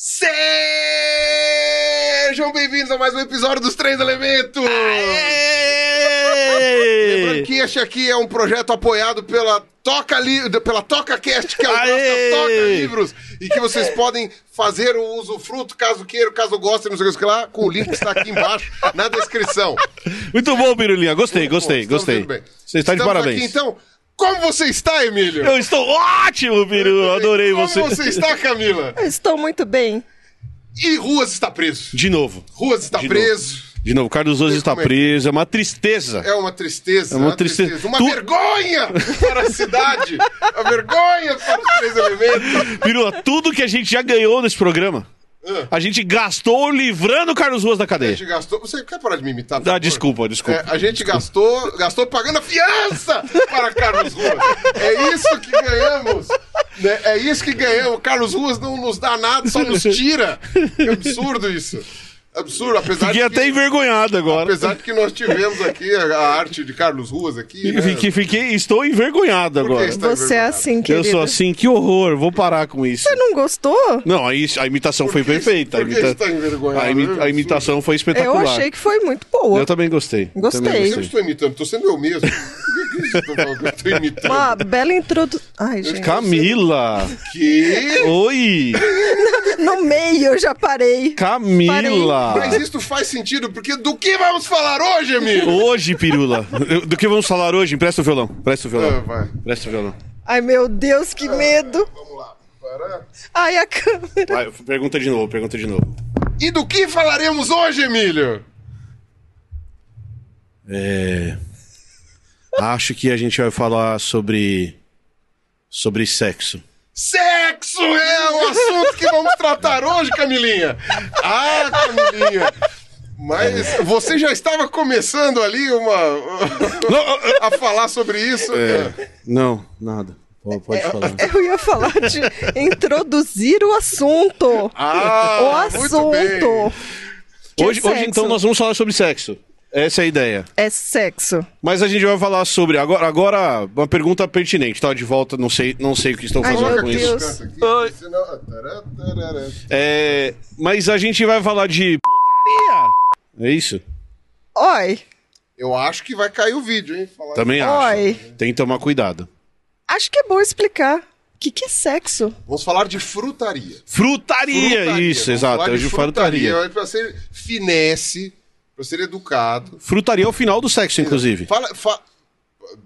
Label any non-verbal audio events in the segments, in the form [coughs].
Sejam bem-vindos a mais um episódio dos Três Elementos! Lembrando que este aqui é um projeto apoiado pela Toca, Li... pela Toca Cast, que é o nosso! Toca Livros, e que vocês podem fazer o usufruto, caso queiram, caso gostem, não sei o que lá, com o link que está aqui embaixo na descrição. Muito bom, Pirulinha. Gostei, gostei, gostei. Você está de parabéns. Aqui, então, como você está, Emílio? Eu estou ótimo, Piru. Adorei como você. você está, Camila? Eu estou muito bem. E Ruas está preso. De novo. Ruas está De preso. De novo, Carlos Oz está como é preso. É uma tristeza. É uma tristeza. É uma tristeza. Uma Tu- vergonha para a cidade. Uma vergonha para os três elementos. Pirula, tudo que a gente já ganhou nesse programa, Ah. a gente gastou livrando o Carlos Ruas da A cadeia. gente gastou. Você quer parar de me imitar? por Ah, desculpa, desculpa. É, a gente gastou, gastou pagando a fiança para Carlos Ruas. É isso que ganhamos. né? É isso que ganhamos. Carlos Ruas não nos dá nada, só nos tira. Que absurdo isso. Absurdo, apesar Fiquei de até que, envergonhado agora. apesar de que nós tivemos aqui a, a arte de Carlos Ruas aqui. né? Fiquei, fiquei- estou envergonhado agora. Você é envergonhado? assim, Eu querido. sou assim, que horror. Vou parar com isso. Você não gostou? Não, a, a imitação foi que- perfeita. A, por que imita- está envergonhado? a imi- É a imitação foi Eu espetacular. achei que foi muito boa. Eu também gostei. Gostei. Também Eu sempre estou imitando, estou sendo eu mesmo. Eu? Uma bela introdução. Ai, gente. Camila! [laughs] Que? Oi! No meio eu já parei. Camila! Mas isso faz sentido, porque do que vamos falar hoje, amigo? Hoje, Pirula, do que vamos falar hoje? Empresta o violão. Presta o Ah, violão. vai. Presta o violão. Ai, meu Deus, que medo. Vamos lá. Para. Ai, a câmera. Vai, pergunta de novo, pergunta de novo. E do que falaremos hoje, Emílio? É. Acho que a gente vai falar sobre. sobre sexo. Sexo é o assunto que vamos tratar hoje, Camilinha. Ah, Camilinha. Mas você já estava começando ali uma a falar sobre isso? É. Não, nada. Pode, pode falar. Eu ia falar de introduzir o assunto. Ah, o muito bem. assunto. Que é Hoje, hoje, então, nós vamos falar sobre sexo. Essa é a ideia. É sexo. Mas a gente vai falar sobre. Agora, agora uma pergunta pertinente. Tá de volta, não sei, não sei o que estão Ai, fazendo com Deus. isso. Aqui, senão-. É, mas a gente vai falar de. putaria. É isso? Oi. Eu acho que vai cair o vídeo, hein? Falar Também acho. Oi. Tem que tomar cuidado. Acho que é bom explicar. O que, que é sexo? Vamos falar de frutaria. Frutaria, Frutaria. isso, Vamos exato. falar É de frutaria. É pra ser finesse, pra ser educado. Frutaria é o final do sexo, inclusive. Fala, fa-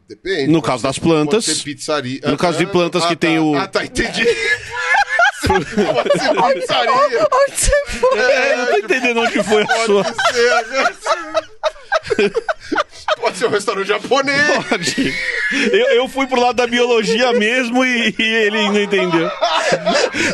Depende. No caso ser- das plantas. Pode ser pizzaria. No caso de plantas que tá. tem o- Ah, tá, entendi. [laughs] pode ser pizzaria. [laughs] Onde você foi? É, eu não tô entendendo onde foi a sua. Pode ser. [laughs] Ser um restaurante japonês. Pode. Eu, eu fui pro lado da biologia mesmo e, e ele não entendeu.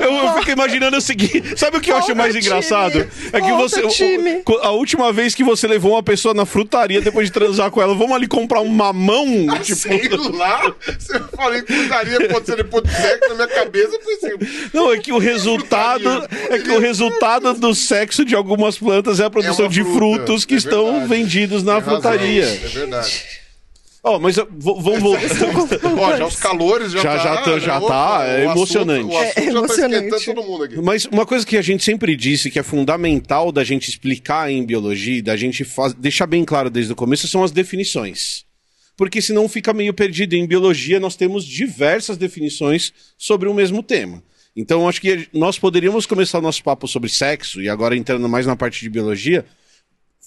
Eu, eu fico imaginando o seguinte: sabe o que eu acho Volta, mais time. engraçado? É que Volta, você. time. A última vez que você levou uma pessoa na frutaria depois de transar com ela, vamos ali comprar um mamão? Tipo. Sei lá. Você falei frutaria pode ser depois do sexo na minha cabeça. Eu pensei, Não, é que o resultado. É que o resultado do sexo de algumas plantas é a produção de fruta, frutos que é estão vendidos na tem razão, frutaria. É verdade. [laughs] Ó, mas eu- v- vamos voltar. [laughs] Ó, já os calores já, Já- tá. já tá- já opa, tá, é o assunto- emocionante. o assunto É já tá emocionante. esquentando todo mundo aqui. Mas uma coisa que a gente sempre disse que é fundamental da gente explicar em biologia, da gente faz- deixar bem claro desde o começo, são as definições. Porque senão fica meio perdido. Em biologia, nós temos diversas definições sobre o mesmo tema. Então, acho que nós poderíamos começar o nosso papo sobre sexo, e agora entrando mais na parte de biologia,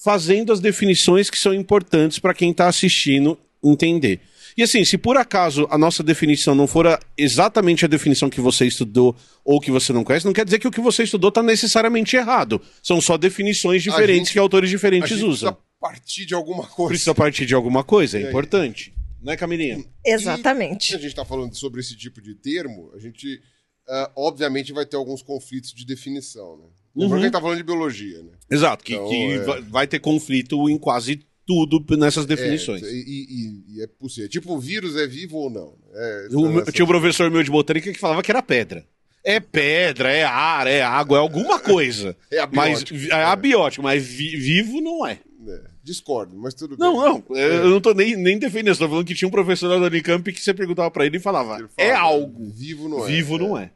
fazendo as definições que são importantes para quem está assistindo entender. E assim, se por acaso a nossa definição não for a- exatamente a definição que você estudou ou que você não conhece, não quer dizer que o que você estudou está necessariamente errado. São só definições diferentes gente- que autores A diferentes gente usam. precisa partir de alguma coisa. Precisa partir de alguma coisa, é importante. Né, Camilinha? Se Exatamente. a gente está falando sobre esse tipo de termo, a gente, ah, obviamente, vai ter alguns conflitos de definição, né? Lembrando que a gente tá falando de biologia, né? Exato, que, Então, que é. vai- ter conflito em quase tudo nessas definições. É, e, e- e é possível. Tipo, o vírus é vivo ou não? É, O meu- tinha um professor meu de botânica que falava que era pedra. É pedra, é ar, é água, é alguma coisa. [laughs] É mas abiótico. é abiótico, mas vi- vivo não é. É, discordo, mas tudo Não, bem. não, eu não tô nem, nem defendendo, estou falando que tinha um professor da Unicamp que você perguntava pra ele e falava, Ele fala, é algo. Vivo não é. Vivo não é.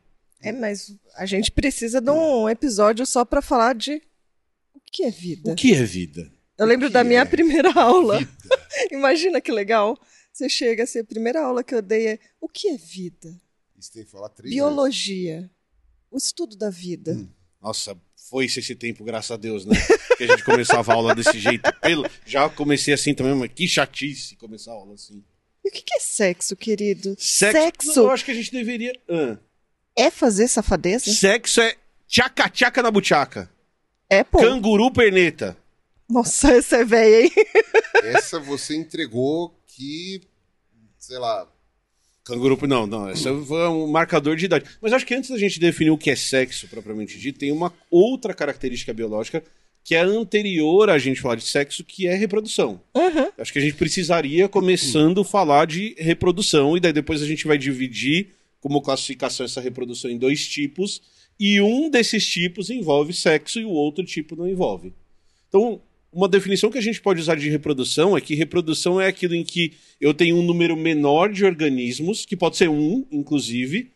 É, mas a gente precisa de um episódio só pra falar de o que é vida. O que é vida? Eu lembro da minha é primeira [laughs] aula. [laughs] Imagina que legal. Você chega assim, a primeira aula que eu dei é o que é vida? Isso tem que falar três Biologia. O estudo da vida. Hum. Nossa, foi-se esse tempo, graças a Deus, né? Que a gente começava a aula desse jeito. Pelo- Já comecei assim também, mas que chatice começar a aula assim. E o que que é sexo, querido? Sexo. Não, eu acho que a gente deveria. Ah. É fazer safadeza? Sexo é tchaca-tchaca na buchaca. É, pô. Canguru perneta. Nossa, essa é velha, hein? [laughs] Essa você entregou que, sei lá, Canguru. Não, não. Esse foi um marcador de idade. Mas acho que antes da gente definir o que é sexo, propriamente dito, tem uma outra característica biológica que é anterior a gente falar de sexo, que é reprodução. Uhum. Acho que a gente precisaria, começando, falar de reprodução, e daí depois a gente vai dividir como classificação essa reprodução em dois tipos, e um desses tipos envolve sexo e o outro tipo não envolve. Então, uma definição que a gente pode usar de reprodução é que reprodução é aquilo em que eu tenho um número menor de organismos, que pode ser um, inclusive,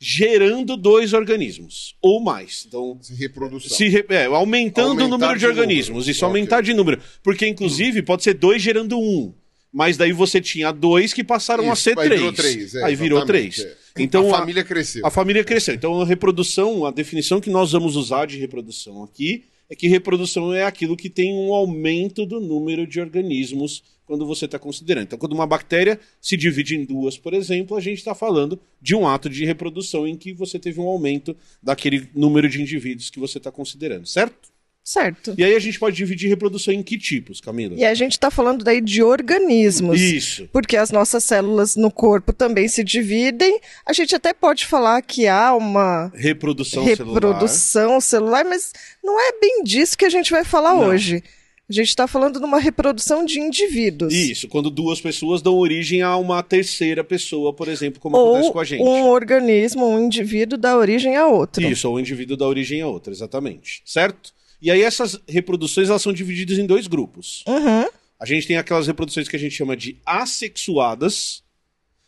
gerando dois organismos, ou mais. Então, se reprodução. se re- é, aumentando Aumentar o número de, de organismos. número. Isso, Ok. aumentar de número. Porque, inclusive, pode ser dois gerando um. Mas daí você tinha dois que passaram a Isso, ser aí três. virou três, é, aí virou três. é. Então, a a, família cresceu. a família cresceu. Então, a reprodução, a definição que nós vamos usar de reprodução aqui é que reprodução é aquilo que tem um aumento do número de organismos quando você está considerando. Então, quando uma bactéria se divide em duas, por exemplo, a gente está falando de um ato de reprodução em que você teve um aumento daquele número de indivíduos que você está considerando, certo? Certo. E aí a gente pode dividir reprodução em que tipos, Camila? E a gente tá falando daí de organismos. Isso. Porque as nossas células no corpo também se dividem. A gente até pode falar que há uma Reprodução, celular. reprodução celular. mas não é bem disso que a gente vai falar Não. hoje. A gente está falando de uma reprodução de indivíduos. Isso, quando duas pessoas dão origem a uma terceira pessoa, por exemplo, como acontece Ou com a gente. um organismo, um indivíduo dá origem a outro. Isso, ou o indivíduo dá origem a outra, exatamente. Certo? E aí essas reproduções elas são divididas em dois grupos. Uhum. A gente tem aquelas reproduções que a gente chama de assexuadas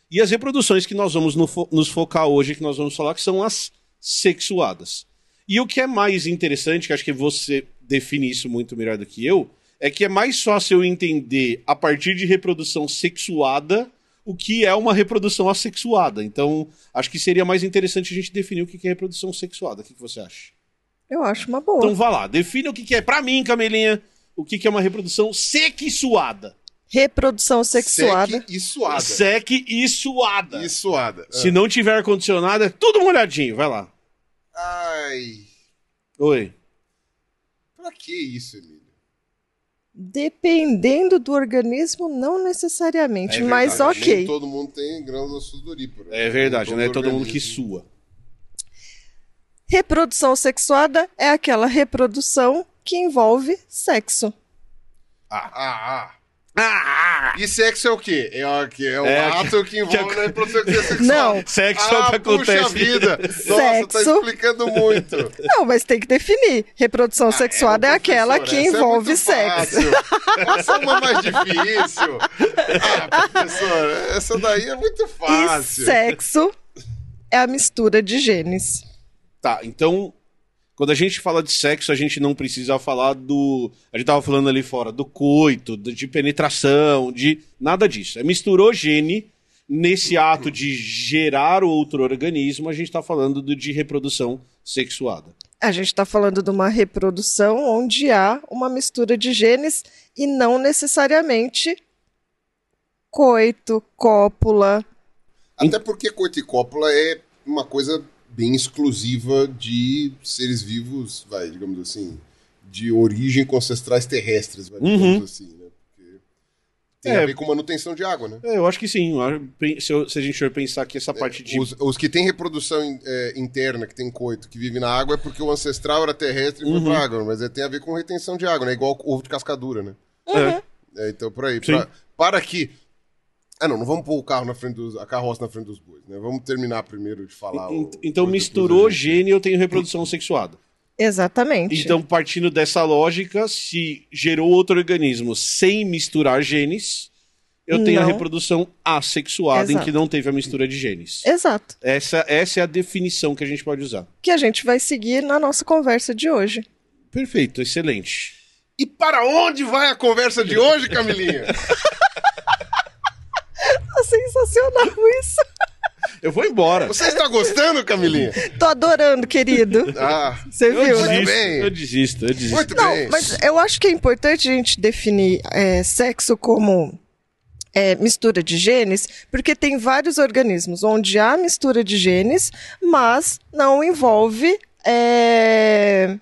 e as reproduções que nós vamos no fo- nos focar hoje, que nós vamos falar, que são as sexuadas. E o que é mais interessante, que acho que você define isso muito melhor do que eu, é que é mais fácil eu entender a partir de reprodução sexuada o que é uma reprodução assexuada. Então, acho que seria mais interessante a gente definir o que é reprodução sexuada. O que que você acha? Eu acho uma boa. Então vá lá, defina o que que é, pra mim, Camelinha, o que que é uma reprodução sexuada. Reprodução sexuada. Seque e suada. Seque e suada. E suada. Se não tiver ar-condicionado, é tudo molhadinho. Vai lá. Ai, Oi. pra que isso, Emílio? Dependendo do organismo, não necessariamente, É mas verdade, ok. Nem todo mundo tem grãos sudorípara. É verdade, não é todo mundo que sua. Reprodução sexuada é aquela reprodução que envolve sexo. Ah, ah. Ah! E sexo é o quê? É o, que é o É, ato que envolve que- a reprodução sexual. Não. Sexo é o ah, que puxa acontece. vida. [laughs] Nossa, tá Sexo. explicando muito. Não, mas tem que definir. Reprodução sexuada é, uma aquela que essa é envolve muito sexo. fácil. [laughs] Essa é uma mais difícil. Ah, professora, essa daí é muito E fácil. sexo é a mistura de genes. Tá, então, quando a gente fala de sexo, a gente não precisa falar do. A gente tava falando ali fora do coito, de penetração, de nada disso. É misturou gene nesse ato de gerar outro organismo, a gente tá falando do, de reprodução sexuada. A gente está falando de uma reprodução onde há uma mistura de genes e não necessariamente coito, cópula. Até porque coito e cópula é uma coisa bem exclusiva de seres vivos, vai, digamos assim, de origem com ancestrais terrestres, vai, digamos Uhum. assim, né? Porque tem É. a ver com manutenção de água, né? É, eu acho que sim. Se, eu- se a gente for pensar que essa parte de. Os, os que têm reprodução in- é, interna, que tem coito, que vive na água, é porque o ancestral era terrestre e foi Uhum. pra água, mas é, tem a ver com retenção de água, né? Igual ovo de cascadura, né? É. É, então, por aí. Pra, para que. Ah, não, não vamos pôr o carro na frente dos. a carroça na frente dos bois, né? Vamos terminar primeiro de falar. En- o- Então misturou a gente- gene eu tenho reprodução sexuada. Exatamente. Então, partindo dessa lógica, se gerou outro organismo sem misturar genes, eu tenho a Não. reprodução assexuada, em Exato. que não teve a mistura de genes. Exato. Essa, essa é a definição que a gente pode usar. Que a gente vai seguir na nossa conversa de hoje. Perfeito, excelente. E para onde vai a conversa de hoje, Camilinha? [laughs] Tá sensacional isso. Eu vou embora. Você está gostando, Camilinha? Tô adorando, querido. Ah, Você viu, né? desisto, bem. eu desisto, eu desisto. muito Não, bem. mas eu acho que é importante a gente definir é, sexo como é, mistura de genes, porque tem vários organismos onde há mistura de genes, mas não envolve. é,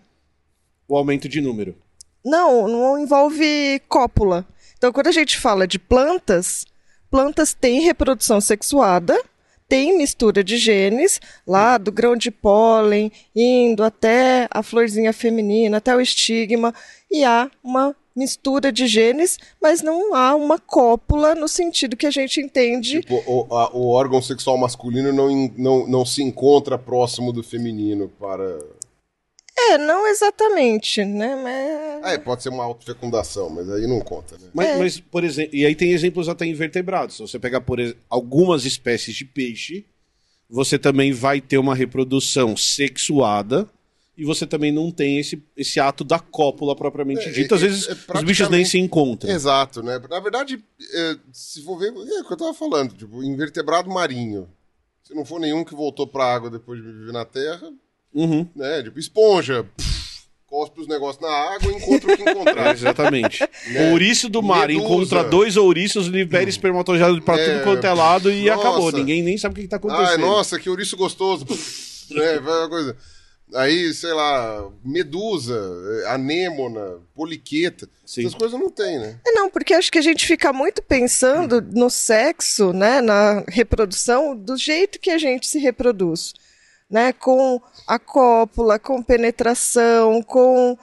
O aumento de número. Não, não envolve cópula. Então, quando a gente fala de plantas, plantas têm reprodução sexuada, tem mistura de genes, lá do grão de pólen, indo até a florzinha feminina, até o estigma, e há uma mistura de genes, mas não há uma cópula no sentido que a gente entende. Tipo, o, a- o órgão sexual masculino não, não, não se encontra próximo do feminino para. É, não exatamente, né? Mas... Ah, é, pode ser uma autofecundação, mas aí não conta, né? Mas, É. mas, por exemplo, e aí tem exemplos até invertebrados. Se você pegar, por algumas espécies de peixe, você também vai ter uma reprodução sexuada e você também não tem esse, esse ato da cópula propriamente É, dito. Às é- vezes é os bichos nem praticamente- se encontram. Exato, né? Na verdade, é, se for ver, é o que eu tava falando, tipo, invertebrado marinho. Se não for nenhum que voltou pra água depois de viver na terra, Uhum. né? Tipo, esponja, pff, cospe os negócios na água e encontra o que É, encontrar. [laughs] exatamente. Né? Ouriço do mar Medusa. encontra dois ouriços, libera espermatozoide pra É, tudo quanto é lado e nossa. acabou. Ninguém nem sabe o que, que tá acontecendo. Ai, nossa, que ouriço gostoso. Pff, né? [laughs] Vai uma coisa. Aí, sei lá, medusa, anêmona, poliqueta. Sim. Essas coisas não tem, né? É, não, porque acho que a gente fica muito pensando no sexo, né, na reprodução, do jeito que a gente se reproduz, né, com a cópula, com penetração, com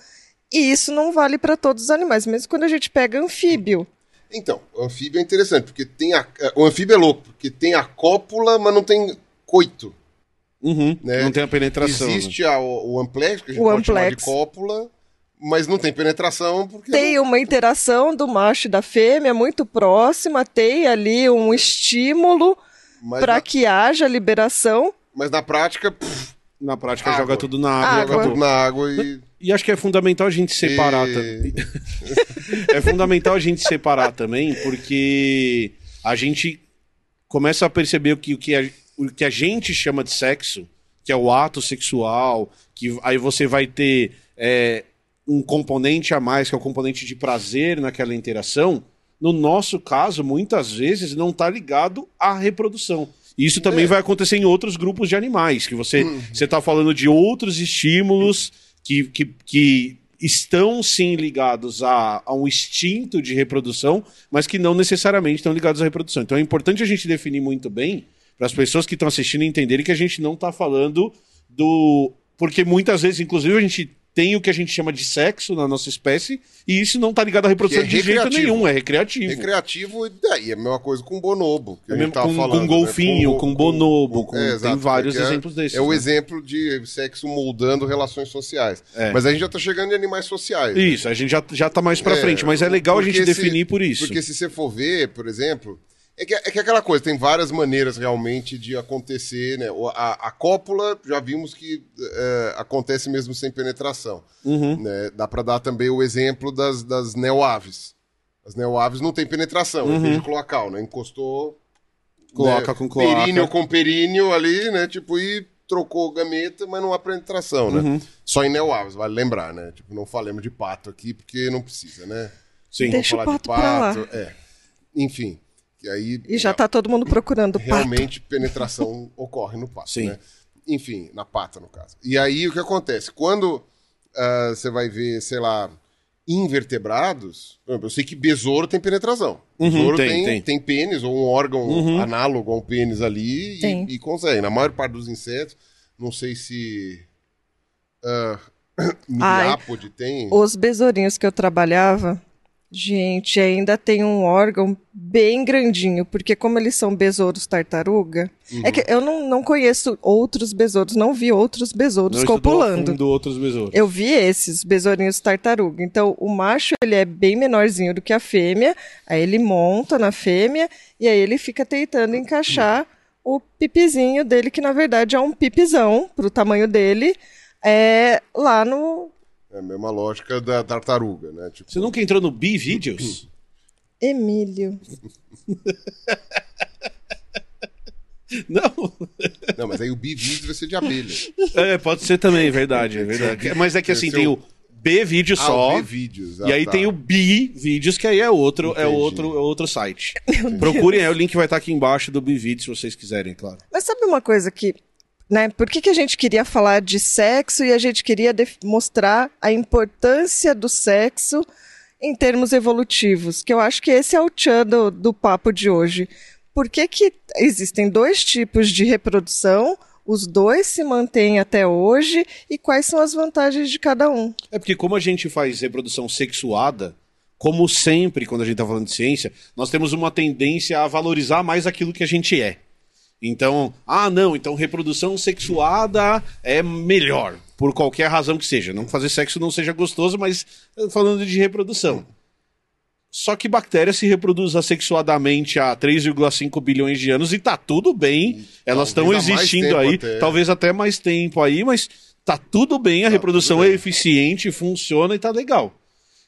e isso não vale para todos os animais, mesmo quando a gente pega anfíbio. Então, o anfíbio é interessante, porque tem a. eh, O anfíbio é louco, porque tem a cópula, mas não tem coito. Uhum. Né? Não tem a penetração. né? Existe a- o, o amplex, que a gente O pode chamar de amplex. cópula, mas não tem penetração, porque. Tem uma interação do macho e da fêmea muito próxima, tem ali um estímulo para na, que haja liberação. Mas na prática, pff, Na prática, Água. joga tudo na água. e Água. joga tudo na água e. E acho que é fundamental a gente separar E- também. [laughs] é fundamental a gente separar também, porque a gente começa a perceber o que, o, que a, o que a gente chama de sexo, que é o ato sexual, que aí você vai ter é, um componente a mais, que é o componente de prazer naquela interação. No nosso caso, muitas vezes não está ligado à reprodução. Isso também É. vai acontecer em outros grupos de animais, que você você está falando de outros estímulos que, que, que estão sim ligados a, a um instinto de reprodução, mas que não necessariamente estão ligados à reprodução. Então é importante a gente definir muito bem para as pessoas que estão assistindo entenderem que a gente não está falando do. Porque muitas vezes, inclusive, a gente tem o que a gente chama de sexo na nossa espécie, e isso não está ligado à reprodução é de jeito nenhum, é recreativo. Recreativo, e daí é a mesma coisa com bonobo. Que É a mesmo com- falando, com golfinho, né? com bonobo, com- É, tem vários é- exemplos desses, É o né? exemplo de sexo moldando relações sociais. É. Mas a gente já tá chegando em animais sociais. né? Isso, a gente já, já tá mais pra É, frente, mas é legal a gente definir por isso. Porque se você for ver, por exemplo, é que é que é aquela coisa, tem várias maneiras realmente de acontecer, né? A, a cópula, já vimos que é, acontece mesmo sem penetração. Uhum. né? Dá para dar também o exemplo das, das neoaves. As neoaves não tem penetração, Uhum. é beijo cloacal, né? Encostou. Cloaca né? com cloaca. Períneo com períneo ali, né? Tipo, e trocou gameta, mas não há penetração, né? Uhum. Só em neoaves, vale lembrar, né? Tipo, não falemos de pato aqui, porque não precisa, né? Sim. Deixa Vamos o falar pato de pra É. Enfim. E aí. E já tá todo mundo procurando o pato. Realmente penetração [laughs] ocorre no pato, Sim. né? Enfim, na pata, no caso. E aí o que acontece? Quando ah, você vai ver, sei lá, invertebrados, por exemplo, eu sei que besouro tem penetração. Uhum, besouro tem, tem, tem. tem. pênis ou um órgão análogo a um pênis ali e, e consegue. Na maior parte dos insetos, não sei se. [coughs] Uh, miriápode tem. Os besourinhos que eu trabalhava, Gente, ainda tem um órgão bem grandinho, porque como eles são besouros tartaruga, Uhum. é que eu não, não conheço outros besouros, não vi outros besouros Não copulando. fundo outros besouros. Eu vi esses besourinhos tartaruga. Então, o macho ele é bem menorzinho do que a fêmea. Aí ele monta na fêmea e aí ele fica tentando encaixar o pipizinho dele, que na verdade é um pipizão pro tamanho dele, é lá no É a mesma lógica da tartaruga, né? Tipo, Você nunca entrou no B-Videos? [clears throat] Emílio. [laughs] Não. Não, mas aí o bivídeo vai ser de abelha. É, pode ser também, é verdade, é verdade. Mas é que assim, tem o- B-Vídeo Ah, só. o B-Vídeos. E aí tem o B-Vídeos, que aí é outro, é outro, é outro site. Procurem aí, o link vai estar aqui embaixo do B-Vídeo, se vocês quiserem, claro. Mas sabe uma coisa que, né? Por que, que a gente queria falar de sexo e a gente queria mostrar a importância do sexo em termos evolutivos? Que eu acho que esse é o tchan do, do papo de hoje. Por que, que existem dois tipos de reprodução? Os dois se mantêm até hoje e quais são as vantagens de cada um? É porque como a gente faz reprodução sexuada, como sempre quando a gente tá falando de ciência, nós temos uma tendência a valorizar mais aquilo que a gente é. Então, ah, não, então reprodução sexuada é melhor, por qualquer razão que seja. Não fazer sexo não seja gostoso, mas eh, falando de reprodução. Só que bactéria se reproduz assexuadamente há 3,5 bilhões de anos e tá tudo bem. Elas estão existindo aí, até. talvez até mais tempo aí, mas tá tudo bem, a reprodução tudo é bem. eficiente, funciona e tá legal.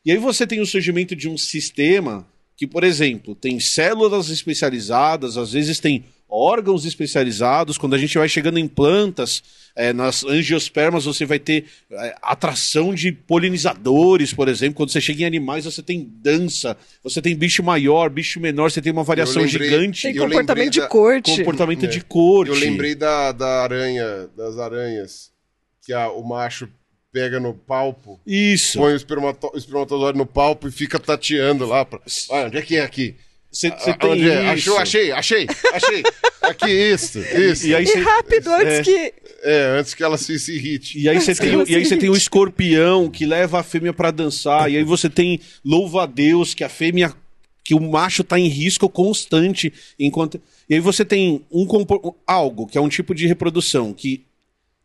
E aí você tem o surgimento de um sistema que, por exemplo, tem células especializadas, às vezes tem órgãos especializados. Quando a gente vai chegando em plantas, eh, nas angiospermas, você vai ter eh, atração de polinizadores, por exemplo. Quando você chega em animais, você tem dança, você tem bicho maior, bicho menor, você tem uma variação lembrei- gigante. Tem comportamento de da- corte. Comportamento É. de corte. Eu lembrei da, da aranha, das aranhas, que a- o macho pega no palpo, Isso. põe o, espermato, o espermatozoide no palpo e fica tateando lá. Pra... Ah, onde é que é aqui? Você tem onde é? isso. Achou, achei, achei, achei. aqui, isso, isso. [laughs] E aí E cê- rápido, antes é. que. É, antes que ela se, se irrite. E aí você tem, o- e aí você tem o escorpião que leva a fêmea pra dançar. E aí você tem louva a Deus que a fêmea que o macho tá em risco constante enquanto E aí você tem um compor- algo que é um tipo de reprodução que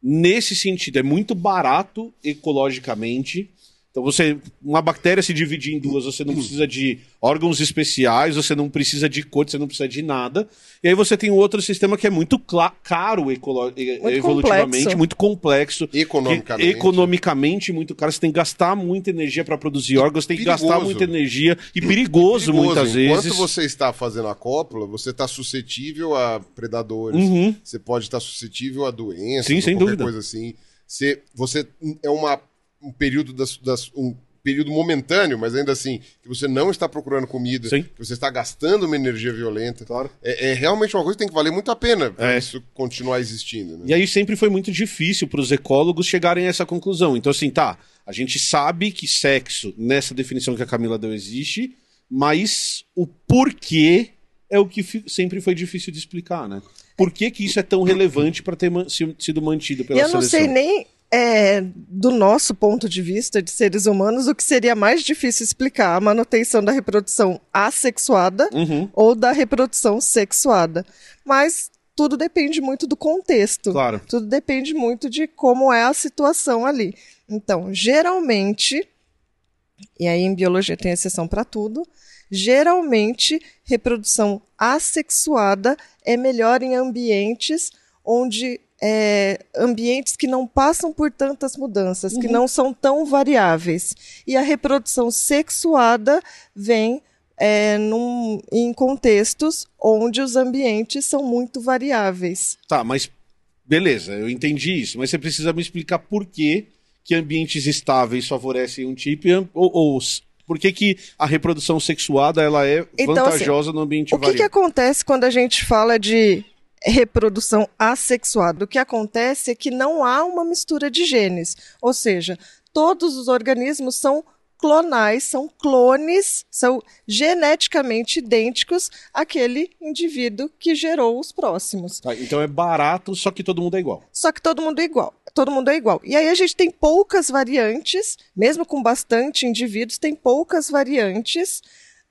nesse sentido é muito barato ecologicamente. Então você uma bactéria se dividir em duas, você não precisa de órgãos especiais, você não precisa de corte, você não precisa de nada. E aí você tem um outro sistema que é muito caro ecolo- e- evolutivamente, complexo. muito complexo, Economicamente. economicamente muito caro. Você tem que gastar muita energia para produzir órgãos, tem que gastar muita energia e perigoso, Perigoso. muitas Enquanto vezes. você está fazendo a cópula, você está suscetível a predadores. Uhum. Você pode estar suscetível a doenças, Sim, ou sem qualquer dúvida. coisa assim. Você, você é uma, um período das, das- um período momentâneo, mas ainda assim que você não está procurando comida, Sim. que você está gastando uma energia violenta. Claro. É, é realmente uma coisa que tem que valer muito a pena É. isso continuar existindo. Né? E aí sempre foi muito difícil para os ecólogos chegarem a essa conclusão. Então, assim, tá, a gente sabe que sexo, nessa definição que a Camila deu, existe, mas o porquê é o que sempre foi difícil de explicar, né? Por que, que isso é tão relevante para ter man- si- sido mantido pela E eu não seleção? sei nem é, do nosso ponto de vista de seres humanos o que seria mais difícil explicar: a manutenção da reprodução assexuada Uhum, ou da reprodução sexuada. Mas tudo depende muito do contexto. claro. Tudo depende muito de como é a situação ali. Então, geralmente, e aí em biologia tem exceção para tudo, geralmente reprodução assexuada é melhor em ambientes onde é, ambientes que não passam por tantas mudanças, que não são tão variáveis. E a reprodução sexuada vem é, num- em contextos onde os ambientes são muito variáveis. Tá, mas beleza, eu entendi isso, mas você precisa me explicar por que, que ambientes estáveis favorecem um tipo ou, ou por que, que a reprodução sexuada ela é Então, vantajosa no ambiente O que, que variado? acontece quando a gente fala de reprodução assexuada? O que acontece é que não há uma mistura de genes, ou seja, todos os organismos são clonais, são clones, são geneticamente idênticos àquele indivíduo que gerou os próximos. Tá, então é barato, só que todo mundo é igual. Só que todo mundo é igual. Todo mundo é igual. E aí a gente tem poucas variantes, mesmo com bastante indivíduos, tem poucas variantes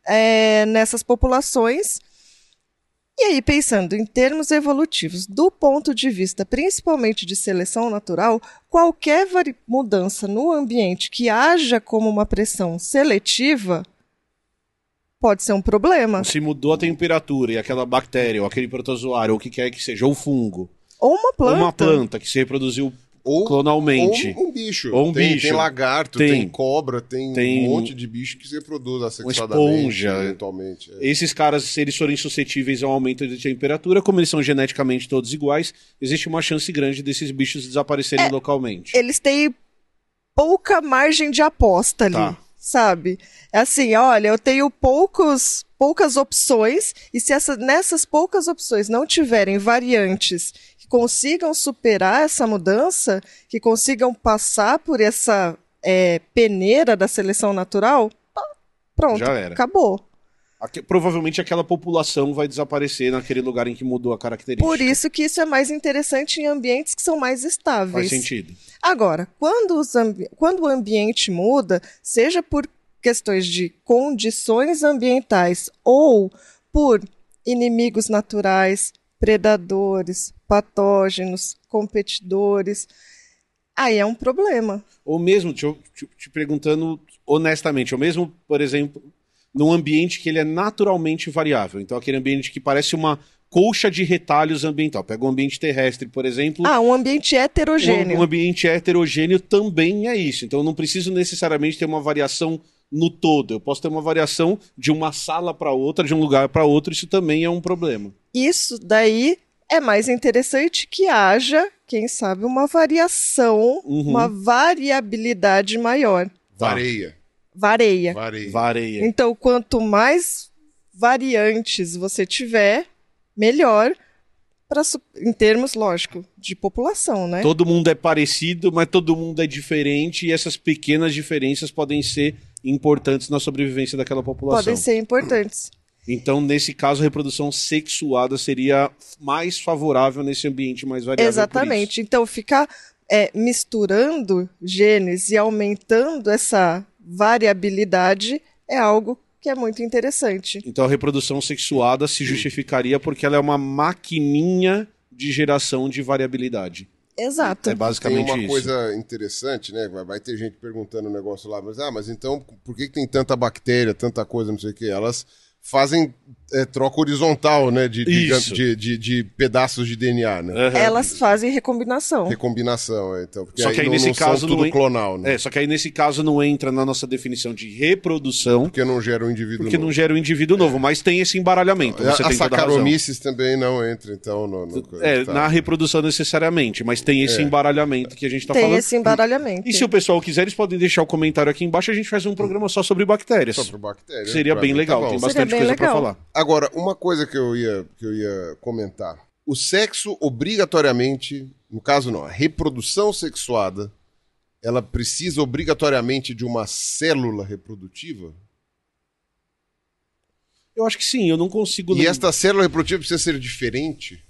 é, nessas populações. E aí, pensando em termos evolutivos, do ponto de vista principalmente de seleção natural, qualquer mudança no ambiente que haja como uma pressão seletiva pode ser um problema. Se mudou a temperatura e aquela bactéria, ou aquele protozoário, ou o que quer que seja, ou fungo. Ou uma planta. Ou uma planta que se reproduziu ou, clonalmente. Ou um bicho. Ou um tem, bicho. tem lagarto, Tem. tem, cobra, tem, Tem um monte de bicho que se reproduz assexuadamente. esponja. Eventualmente. é. Esses caras, se eles forem suscetíveis ao aumento de temperatura, como eles são geneticamente todos iguais, existe uma chance grande desses bichos desaparecerem É, localmente. Eles têm pouca margem de aposta ali, Tá. Sabe? É assim, olha, eu tenho poucos, poucas opções, e se essa, nessas poucas opções não tiverem variantes que consigam superar essa mudança, que consigam passar por essa é, peneira da seleção natural, pronto, acabou. Aque- provavelmente aquela população vai desaparecer naquele lugar em que mudou a característica. Por isso que isso é mais interessante em ambientes que são mais Faz estáveis. sentido. Agora, quando, quando o ambiente muda, seja por questões de condições ambientais ou por inimigos naturais, predadores, patógenos, competidores, aí é um problema. Ou mesmo, te, te, te perguntando honestamente, ou mesmo, por exemplo, num ambiente que ele é naturalmente variável. Então, aquele ambiente que parece uma colcha de retalhos ambiental. Pega um ambiente terrestre, por exemplo. Ah, um ambiente heterogêneo. Um, um ambiente heterogêneo também é isso. Então, eu não preciso necessariamente ter uma variação no todo. Eu posso ter uma variação de uma sala para outra, de um lugar para outro. Isso também é um problema. Isso daí é mais interessante que haja, quem sabe, uma variação, Uhum. uma variabilidade maior. Vareia. Vareia. Vareia. Vareia. Então, quanto mais variantes você tiver, melhor pra, em termos, lógico, de população, né? Todo mundo é parecido, mas todo mundo é diferente. E essas pequenas diferenças podem ser importantes na sobrevivência daquela população. Podem ser importantes. Então, nesse caso, a reprodução sexuada seria mais favorável nesse ambiente mais variável. Exatamente. Então, ficar é, misturando genes e aumentando essa variabilidade é algo que é muito interessante. Então, a reprodução sexuada se justificaria porque ela é uma maquininha de geração de variabilidade. Exato. É basicamente Tem uma isso. coisa interessante, né? Vai, ter gente perguntando um negócio lá, mas ah, mas então por que, que tem tanta bactéria, tanta coisa, não sei o que? Elas fazem é, troca horizontal, né? De, de, de, de- de pedaços de DNA, né? Aham. Elas fazem recombinação. Recombinação, é, então. Porque Só que aí não, nesse não caso são não tudo en- clonal, né? É, só que aí nesse caso não entra na nossa definição de reprodução, Porque não gera um indivíduo porque novo. não gera um indivíduo novo, mas tem esse embaralhamento. A, Você a tem toda a razão. Saccharomyces também não entra, então, no... no- É, tá. na reprodução necessariamente, mas tem esse É. embaralhamento que a gente tá Tem falando. esse embaralhamento. E se o pessoal quiser, eles podem deixar o comentário aqui embaixo, a gente faz um programa só sobre bactérias. Só pro bactéria. Seria pra bem mim tá legal, bom. tem bastante coisa pra legal. falar. Agora, uma coisa que eu ia, que eu ia comentar. O sexo, obrigatoriamente, no caso não, a reprodução sexuada, ela precisa obrigatoriamente de uma célula reprodutiva? Eu acho que sim, eu não consigo E esta célula reprodutiva precisa ser diferente?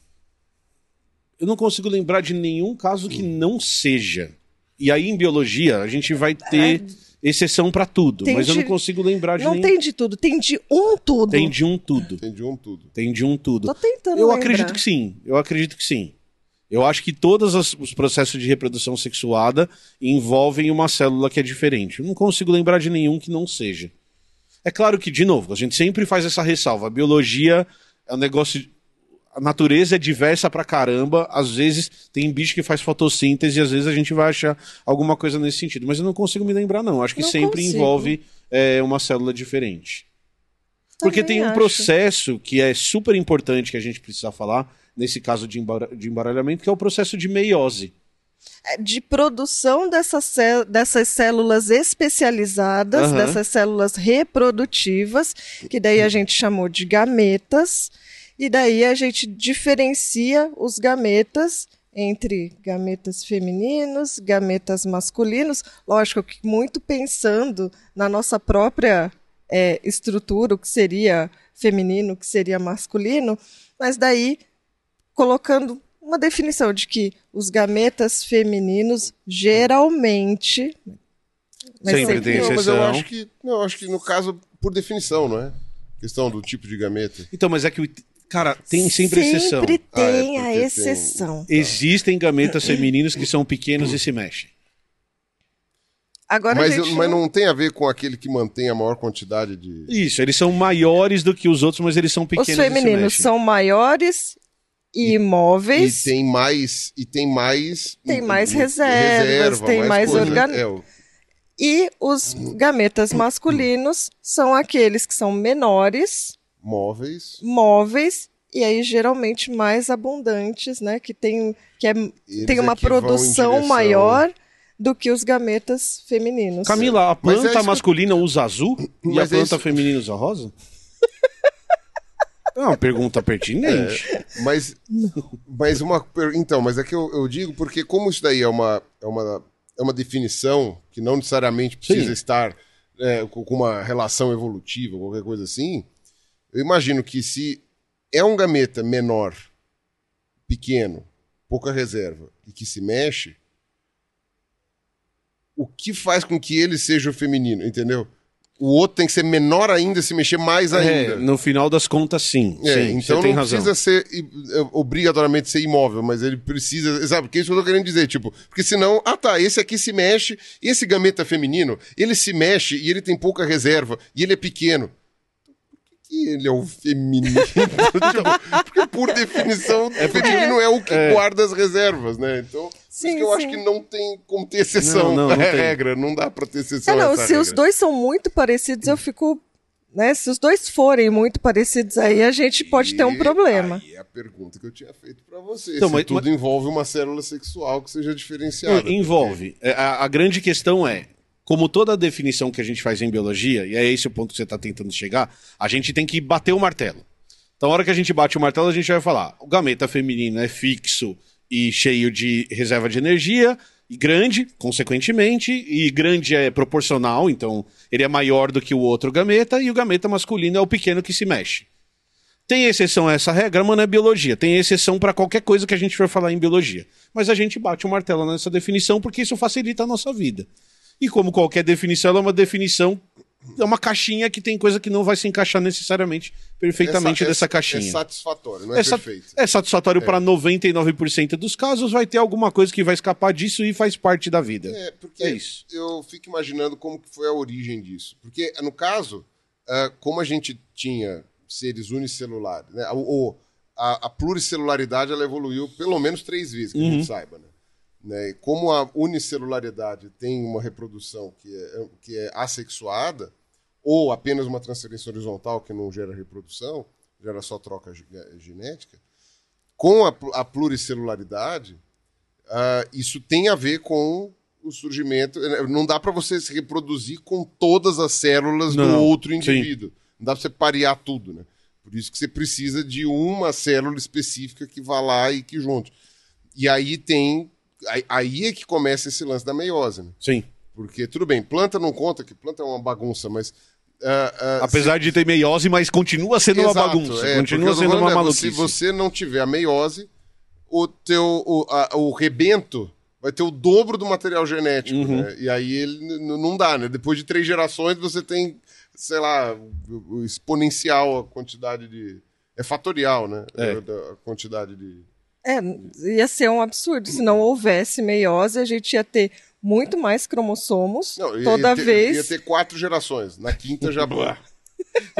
eu não consigo lembrar de nenhum caso que não seja. E aí em biologia a gente vai ter exceção pra tudo. Tem mas eu de- não consigo lembrar de Não nenhum. tem de tudo, tem de um tudo. Tem de um tudo. Tem de um tudo. Tem de um tudo. Tô tentando Eu lembrar. acredito que sim. Eu acredito que sim. Eu acho que todos os processos de reprodução sexuada envolvem uma célula que é diferente. Eu não consigo lembrar de nenhum que não seja. É claro que, de novo, a gente sempre faz essa ressalva. A biologia é um negócio. A natureza é diversa pra caramba. Às vezes tem bicho que faz fotossíntese e às vezes a gente vai achar alguma coisa nesse sentido. Mas eu não consigo me lembrar, não. Acho que Não sempre consigo. envolve é, uma célula diferente. Porque Também tem um acho. processo que é super importante que a gente precisa falar, nesse caso de, embara- de embaralhamento, que é o processo de meiose. É de produção dessas, dessas células especializadas, Aham. dessas células reprodutivas, que daí a gente chamou de gametas, e daí a gente diferencia os gametas entre gametas femininos, gametas masculinos, lógico que muito pensando na nossa própria é, estrutura, o que seria feminino, o que seria masculino, mas daí colocando uma definição de que os gametas femininos geralmente Sempre tem Não, mas eu exceção. acho que. Não, eu acho que no caso, por definição, não é? Questão do tipo de gameta. Então, mas é que, o- cara, tem sempre, exceção. Sempre Ah, é, tem a porque tem- exceção. Existem gametas femininos que são pequenos e se mexem. Agora Mas, gente mas não- tem a ver com aquele que mantém a maior quantidade de. Isso, eles são maiores do que os outros, mas eles são os pequenos femininos e se mexem. são maiores e, E imóveis. tem mais. E tem mais. Tem mais reservas, tem mais organ- É, o- E os gametas masculinos são aqueles que são menores, móveis. móveis e aí geralmente mais abundantes, né? Que tem, que é, Eles tem uma é que vão em produção direção- maior do que os gametas femininos. Camila, a Mas é planta isso que- masculina usa azul e a Mas é planta isso- feminina usa rosa? [laughs] É uma pergunta pertinente. Mas, mas uma. Então, mas é que eu, eu digo porque, como isso daí é uma, é uma, é uma definição que não necessariamente precisa Sim. estar é, com com uma relação evolutiva, qualquer coisa assim, eu imagino que se é um gameta menor, pequeno, pouca reserva e que se mexe, o que faz com que ele seja o feminino, entendeu? O outro tem que ser menor ainda, se mexer mais ainda. É, no final das contas, sim. É, sim, então não razão. precisa ser eh, obrigatoriamente ser imóvel, mas ele precisa. Sabe, que é isso que eu tô querendo dizer, tipo, porque senão, ah tá, esse aqui se mexe, esse gameta feminino, ele se mexe e ele tem pouca reserva, e ele é pequeno. Que ele é o feminino? [laughs] Tipo, porque por definição, o feminino é o que guarda as reservas, né? Então, por isso Sim, que eu acho sim. que não tem como ter exceção. Não, não, não é tem. regra, não dá pra ter exceção. É, não, se os regra. dois são muito parecidos, eu fico. Né, se os dois forem muito parecidos, aí a gente pode ter um E problema. Aí é a pergunta que eu tinha feito pra você. Então, se mas- tudo envolve uma célula sexual que seja diferenciada. Envolve. É, A, a grande questão é, como toda definição que a gente faz em biologia, e é esse o ponto que você está tentando chegar, a gente tem que bater o martelo. Então, a hora que a gente bate o martelo, a gente vai falar: o gameta feminino é fixo e cheio de reserva de energia, e grande, consequentemente, e grande é proporcional, então ele é maior do que o outro gameta, e o gameta masculino é o pequeno que se mexe. Tem exceção a essa regra, mas não é biologia. Tem exceção para qualquer coisa que a gente for falar em biologia. Mas a gente bate o martelo nessa definição porque isso facilita a nossa vida. E como qualquer definição, ela é uma definição, é uma caixinha que tem coisa que não vai se encaixar necessariamente perfeitamente Essa- dessa é- caixinha. É satisfatório, não é, É perfeito. é satisfatório para 99% dos casos, vai ter alguma coisa que vai escapar disso e faz parte da vida. É, porque É isso. eu fico imaginando como que foi a origem disso. Porque, no caso, ah, como a gente tinha seres unicelulares, né? o- o- a, a pluricelularidade ela evoluiu pelo menos três vezes, que a Uhum. gente saiba. Né? Né? E como a unicelularidade tem uma reprodução que é, que é assexuada, ou apenas uma transferência horizontal que não gera reprodução, gera só troca ge- genética, com a, a pluricelularidade, ah, isso tem a ver com o surgimento. eh, Não dá para você se reproduzir com todas as células do Não, outro sim. indivíduo. Não dá para você parear tudo, né? Por isso que você precisa de uma célula específica que vá lá e que junte. E aí tem. Aí- é que começa esse lance da meiose, né? Sim. Porque, tudo bem, planta não conta, que planta é uma bagunça, mas. ah, ah, Apesar de ter meiose, mas continua sendo uma Exato, bagunça. é, continua sendo uma é, maluquice. Se você não tiver a meiose, o teu o, a- o rebento vai ter o dobro do material genético, Uhum. né? E aí ele não dá, né? Depois de três gerações você tem, sei lá, exponencial a quantidade de é fatorial, né? É. Da quantidade de É, ia ser um absurdo. Se não houvesse meiose, a gente ia ter muito mais cromossomos não, ia- toda ia ter, vez. ia ter quatro gerações. Na quinta já [laughs]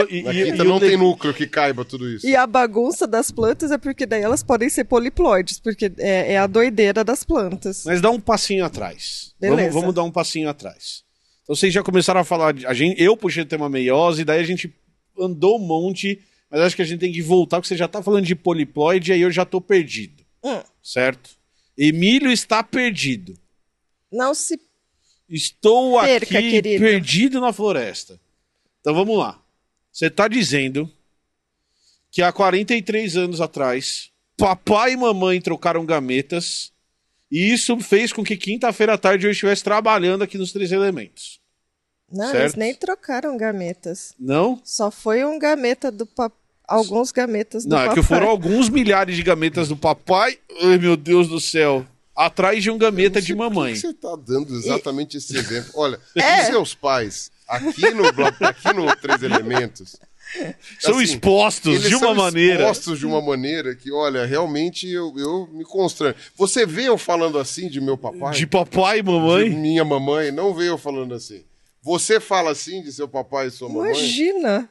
E- na quinta e não tem le- núcleo que caiba tudo isso. E a bagunça das plantas é porque daí elas podem ser poliploides, porque é, é a doideira das plantas. Mas dá um passinho atrás. Vamos, vamos dar um passinho atrás. Então vocês já começaram a falar. De, a gente, eu puxei o tema meiose, daí a gente andou um monte, mas acho que a gente tem que voltar, porque você já tá falando de poliploide, aí eu já tô perdido. Hum. Certo? Emílio está perdido. Não se. Estou Perca, aqui querido. perdido na floresta. Então vamos lá. Você está dizendo que há 43 anos atrás papai e mamãe trocaram gametas. E isso fez com que quinta-feira à tarde eu estivesse trabalhando aqui nos Três Elementos. Não, Certo. eles nem trocaram gametas. Não? Só foi um gameta do papai. Alguns gametas do Não, é papai. que foram alguns milhares de gametas do papai. Ai, meu Deus do céu. Atrás de um gameta de por que mamãe. você tá dando exatamente esse exemplo? Olha, [laughs] É. os seus pais, aqui no, aqui no Três Elementos, São assim, expostos eles de uma são maneira. expostos de uma maneira que, olha, realmente eu, eu me constranho. Você vê eu falando assim de meu papai? De papai e De mamãe. minha mamãe, não vê eu falando assim. Você fala assim de seu papai e sua mamãe? Imagina!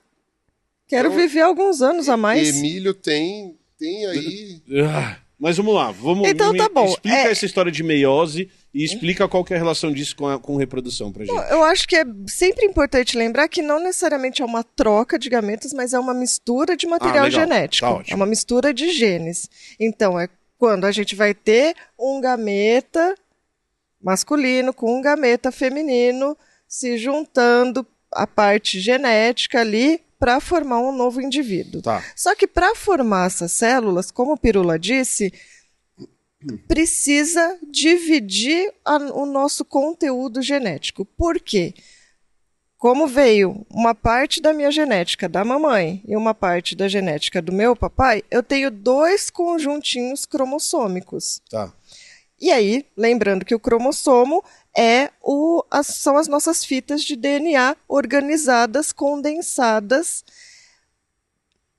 Quero Então, viver alguns anos a mais. Emílio tem, tem aí. Ah, Mas vamos lá, vamos Então me- tá bom, explica é- essa história de meiose e explica qual que é a relação disso com, a- com reprodução pra gente. Eu acho que é sempre importante lembrar que não necessariamente é uma troca de gametas, mas é uma mistura de material Ah, legal. genético. Tá ótimo. é uma mistura de genes. Então, é quando a gente vai ter um gameta masculino com um gameta feminino se juntando a parte genética ali para formar um novo indivíduo. Tá. Só que para formar essas células, como o Pirula disse, precisa dividir a- o nosso conteúdo genético. Por quê? Como veio uma parte da minha genética da mamãe e uma parte da genética do meu papai, eu tenho dois conjuntinhos cromossômicos. Tá. E aí, lembrando que o cromossomo é o, as- são as nossas fitas de DNA organizadas, condensadas,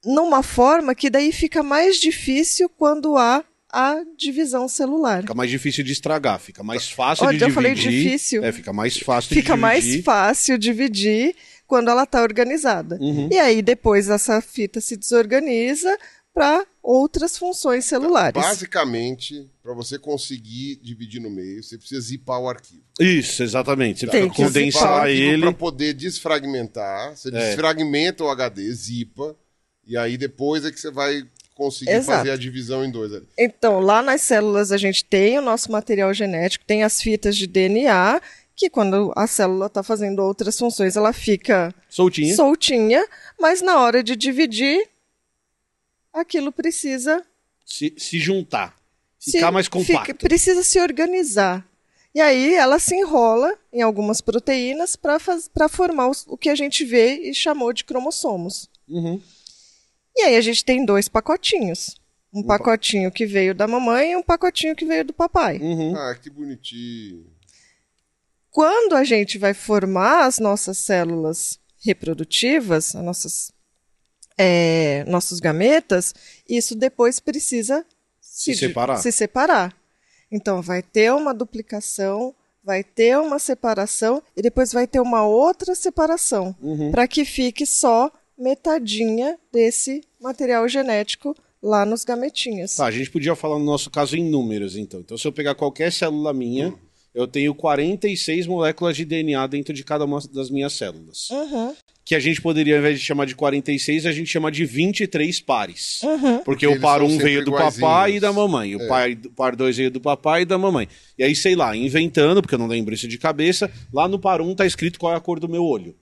numa forma que daí fica mais difícil quando há a divisão celular. Fica mais difícil de estragar, fica mais fácil Olha, de eu dividir. falei difícil. É, fica mais fácil Fica de mais dividir. fácil dividir quando ela está organizada. Uhum. E aí depois essa fita se desorganiza para outras funções celulares. Basicamente, para você conseguir dividir no meio, você precisa zipar o arquivo. Isso, exatamente. Você Tem precisa que condensar ele. Para poder desfragmentar, você É. desfragmenta o HD, zipa, e aí depois é que você vai conseguir Exato. fazer a divisão em dois ali. Então, lá nas células a gente tem o nosso material genético, tem as fitas de DNA, que quando a célula está fazendo outras funções, ela fica Soltinha. soltinha, mas na hora de dividir, aquilo precisa Se, se juntar. se- Ficar mais compacto. fica- precisa se organizar. E aí ela se enrola em algumas proteínas para formar os- o que a gente vê e chamou de cromossomos. Uhum. E aí a gente tem dois pacotinhos. Um pacotinho que veio da mamãe e um pacotinho que veio do papai. Uhum. Ah, que bonitinho. Quando a gente vai formar as nossas células reprodutivas, as nossas, é, nossos gametas, isso depois precisa Se di- separar. se separar. Então vai ter uma duplicação, vai ter uma separação e depois vai ter uma outra separação Uhum. para que fique só metadinha desse material genético lá nos gametinhas. Tá, a gente podia falar no nosso caso em números, então. Então, se eu pegar qualquer célula minha, eu tenho 46 moléculas de DNA dentro de cada uma das minhas células. Uhum, Que a gente poderia, ao invés de chamar de 46, a gente chama de 23 pares. uhum. Porque Porque o par são 1 sempre veio do iguaizinhos. papai e da mamãe. O É. pai, o par 2 veio do papai e da mamãe. E aí, sei lá, inventando, porque eu não lembro isso de cabeça, lá no par 1 tá escrito qual é a cor do meu olho.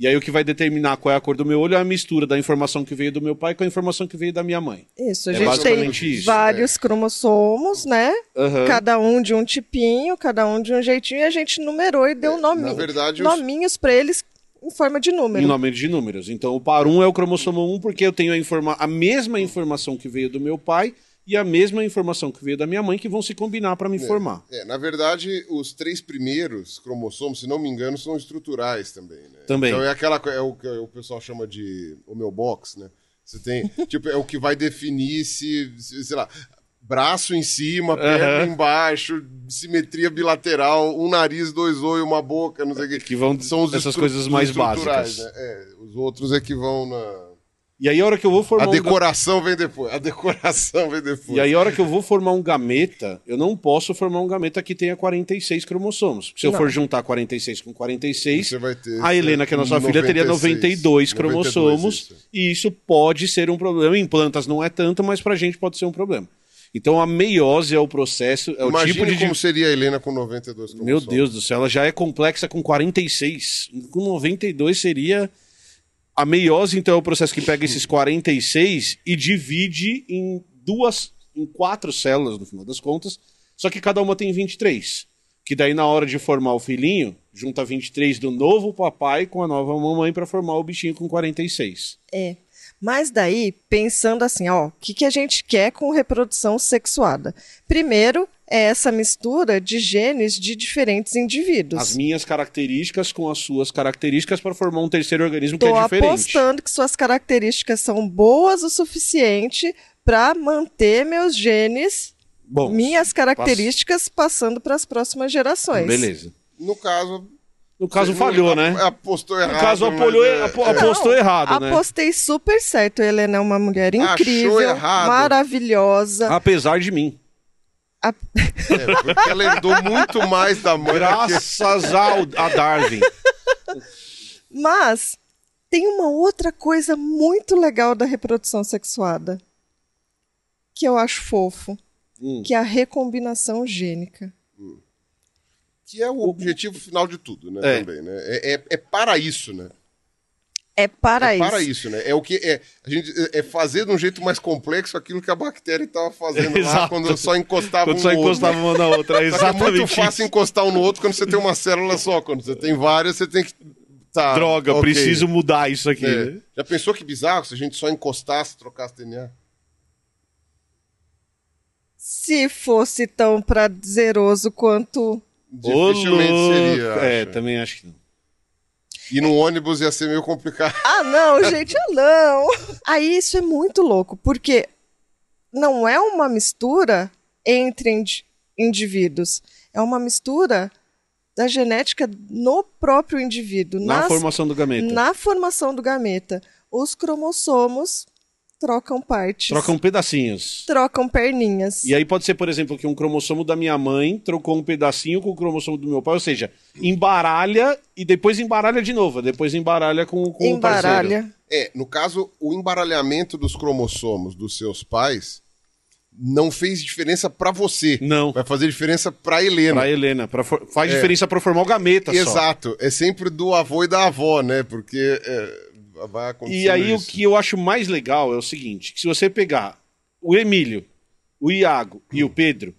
E aí o que vai determinar qual é a cor do meu olho é a mistura da informação que veio do meu pai com a informação que veio da minha mãe. Isso, a É gente basicamente tem isso, vários cromossomos, né? Aham. Cada um de um tipinho, cada um de um jeitinho, e a gente numerou e deu nome, na verdade, os- nominhos para eles em forma de número. Em nome de números. Então, o par 1 é o cromossomo 1, porque eu tenho a, informa a mesma informação que veio do meu pai e a mesma informação que veio da minha mãe que vão se combinar para me formar. É, na verdade, os três primeiros cromossomos, se não me engano, são estruturais também, né? Também. Então é aquela é o que o pessoal chama de homeobox, né? Você tem, [laughs] tipo, é o que vai definir se, se- sei lá, braço em cima, perna embaixo, simetria bilateral, um nariz, dois olhos, uma boca, não sei o quê. Que vão São os essas coisas mais básicas. Né? É, os outros é que vão na... E aí, a hora que eu vou formar A um decoração vem depois. A decoração vem depois. E aí, a hora que eu vou formar um gameta, eu não posso formar um gameta que tenha 46 cromossomos. Se eu Não. for juntar 46 com 46, Você vai ter a Helena, que é nossa filha, teria 92 92 cromossomos. isso. e isso pode ser um problema. Em plantas não é tanto, mas pra gente pode ser um problema. Então, a meiose é o processo, é o Imagine tipo de. como seria a Helena com 92 Meu cromossomos. Deus do céu, ela já é complexa com 46. Com 92 seria. A meiose, então, é o processo que pega esses 46 e divide em duas em quatro células, no final das contas, só que cada uma tem 23. Que daí, na hora de formar o filhinho, junta 23 do novo papai com a nova mamãe para formar o bichinho com 46. É. Mas daí, pensando assim, ó, o que, que a gente quer com reprodução sexuada? Primeiro, é essa mistura de genes de diferentes indivíduos. As minhas características com as suas características para formar um terceiro organismo que Tô é diferente. apostando que suas características são boas o suficiente para manter meus genes, Bom, minhas características passando para as próximas gerações. beleza. No caso. No caso, você falhou, né? Apostou errado. No caso, apoiou, é- apo- é. apostou errado, né? Apostei super certo. Helena é uma mulher incrível, errado. maravilhosa. Apesar de mim. A- É, porque ela herdou muito mais da mãe. que- Graças ao, a Darwin. Mas tem uma outra coisa muito legal da reprodução sexuada que eu acho fofo, Hum. que é a recombinação gênica. Que é o objetivo final de tudo, né? É. Também, né? É, é- é para isso, né? É para é isso. para isso, né? É o que é, a gente, é fazer de um jeito mais complexo aquilo que a bactéria estava fazendo lá quando só encostava Quando um só no outro. encostava uma na outra. É que é exatamente muito fácil isso. encostar um no outro quando você tem uma célula só. Quando você tem várias, você tem que. Tá, Droga, ok. preciso mudar isso aqui. É. né? Já pensou que bizarro se a gente só encostasse, trocasse DNA? Se fosse tão prazeroso quanto. Dificilmente seria. É, acho. também acho que não. E no ônibus ia ser meio complicado. Ah, não, [laughs] gente, ah, não. Aí isso é muito louco, porque não é uma mistura entre indi- indivíduos, é uma mistura da genética no próprio indivíduo, Na nas- formação do gameta. na formação do gameta. Os cromossomos trocam partes, Trocam pedacinhos. trocam perninhas. E aí pode ser, por exemplo, que um cromossomo da minha mãe trocou um pedacinho com o cromossomo do meu pai, ou seja, embaralha e depois embaralha de novo, depois embaralha com, com o parceiro. Embaralha. É, no caso, o embaralhamento dos cromossomos dos seus pais não fez diferença pra você. Não. Vai fazer diferença pra Helena. Pra Helena, pra for- faz diferença pra formar o gameta só. Exato. É sempre do avô e da avó, né? Porque é, vai acontecer. E aí o que eu acho mais legal é o seguinte, que se você pegar o Emílio, o Iago e o Pedro,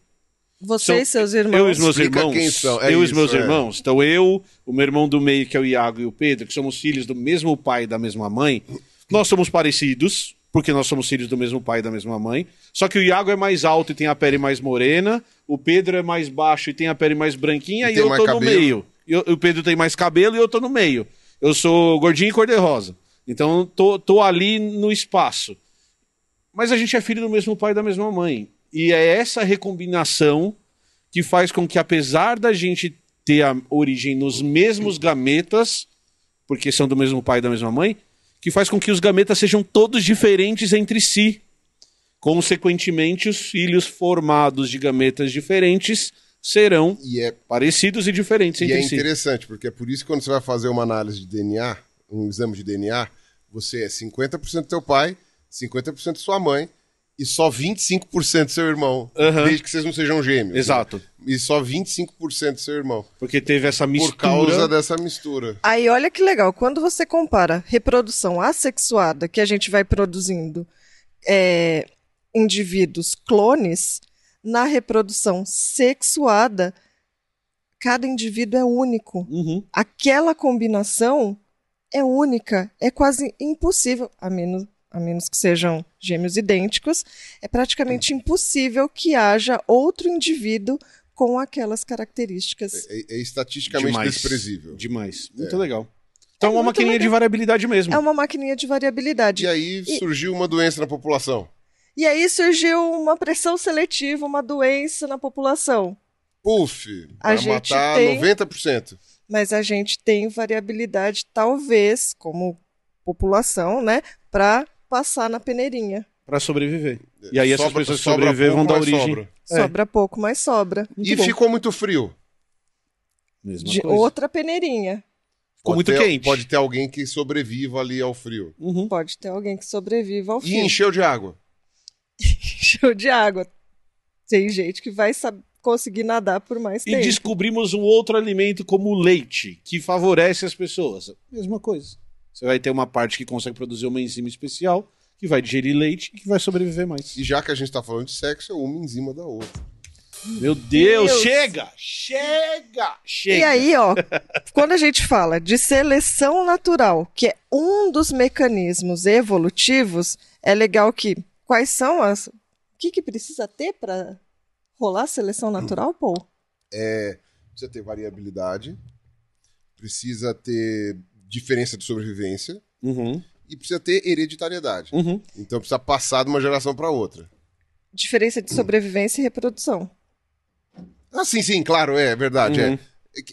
Você e São- seus irmãos. eu e os meus Explica irmãos, quem são, é eu e os isso, meus é. irmãos, então eu, o meu irmão do meio que é o Iago e o Pedro, que somos filhos do mesmo pai e da mesma mãe, nós somos parecidos, porque nós somos filhos do mesmo pai e da mesma mãe, só que o Iago é mais alto e tem a pele mais morena, o Pedro é mais baixo e tem a pele mais branquinha, E e, tem eu tô no cabelo. meio. E eu- o Pedro tem mais cabelo e eu tô no meio. Eu sou gordinho e cor-de-rosa. Então tô, tô ali no espaço. Mas a gente é filho do mesmo pai e da mesma mãe. E é essa recombinação que faz com que, apesar da gente ter a origem nos mesmos gametas, porque são do mesmo pai e da mesma mãe, que faz com que os gametas sejam todos diferentes entre si. Consequentemente, os filhos formados de gametas diferentes serão E é, parecidos e diferentes e entre é si. interessante, porque é por isso que quando você vai fazer uma análise de DNA, um exame de DNA, você é 50% teu pai, 50% sua mãe e só 25% seu irmão. Aham. Desde que vocês não sejam gêmeos. Exato. né? E só 25% seu irmão. Porque teve essa mistura. Por causa dessa mistura. Aí olha que legal, quando você compara reprodução assexuada, que a gente vai produzindo é, indivíduos clones, na reprodução sexuada, cada indivíduo é único. Uhum. Aquela combinação é única, é quase impossível, a menos, a menos que sejam gêmeos idênticos, é praticamente impossível que haja outro indivíduo com aquelas características. É, é estatisticamente Demais. desprezível. Demais. Muito legal. Então é uma maquininha de legal. variabilidade mesmo. É uma maquininha de variabilidade. E aí surgiu uma doença na população. E aí surgiu uma pressão seletiva, uma doença na população. Puf, A gente matar tem- 90%. Mas a gente tem variabilidade, talvez, como população, né, para passar na peneirinha. Pra sobreviver. E aí essas Sobra- pessoas que sobreviver vão dar origem. sobra. É. Sobra pouco, mas sobra. Muito E bom. ficou muito frio. Mesma De coisa. outra peneirinha. Ficou muito ter, quente. Pode ter alguém que sobreviva ali ao frio. Uhum. Pode ter alguém que sobreviva ao E fim. encheu de água. [laughs] Encheu de água. Tem gente que vai sab- conseguir nadar por mais E tempo. descobrimos um outro alimento como o leite, que favorece as pessoas. Mesma coisa. Você vai ter uma parte que consegue produzir uma enzima especial, que vai digerir leite e que vai sobreviver mais. E já que a gente tá falando de sexo, é uma em cima da outra. Meu Deus, Deus. chega! Chega! Chega! E aí, ó, quando a gente fala de seleção natural, que é um dos mecanismos evolutivos, é legal que quais são as. O que, que precisa ter para rolar seleção natural, Paul? Precisa ter variabilidade, precisa ter diferença de sobrevivência Uhum, e precisa ter hereditariedade. uhum. Então precisa passar de uma geração para outra. Diferença de sobrevivência e reprodução. Ah, sim, sim, claro, é, verdade. Uhum. É.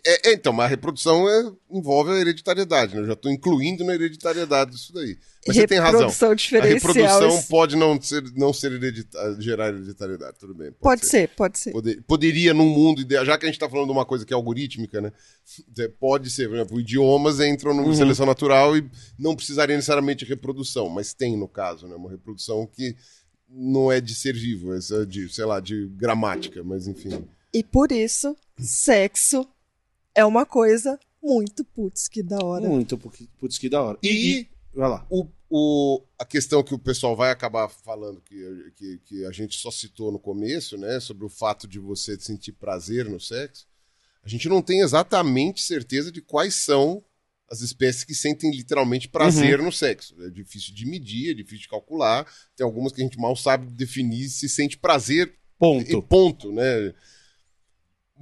É, é, então, mas a reprodução é- envolve a hereditariedade, né? Eu já estou incluindo na hereditariedade isso daí. Mas você tem razão. Reprodução A diferencial. reprodução pode não ser, não ser heredita- gerar hereditariedade, tudo bem. Pode ser, pode ser. Poder- poderia, num mundo ideal, já que a gente está falando de uma coisa que é algorítmica, né? É, Pode ser, por exemplo, idiomas entram numa seleção natural e não precisaria necessariamente de reprodução, mas tem no caso, né? Uma reprodução que não é de ser vivo, é de, sei lá, de gramática, mas enfim. E por isso, sexo é uma coisa muito putz que da hora. Muito, putz, que da hora. E Vai lá. o, o- a questão que o pessoal vai acabar falando, que, que, que a gente só citou no começo, né? Sobre o fato de você sentir prazer no sexo, a gente não tem exatamente certeza de quais são as espécies que sentem literalmente prazer no sexo. É difícil de medir, é difícil de calcular. Tem algumas que a gente mal sabe definir se sente prazer e Ponto. ponto, né?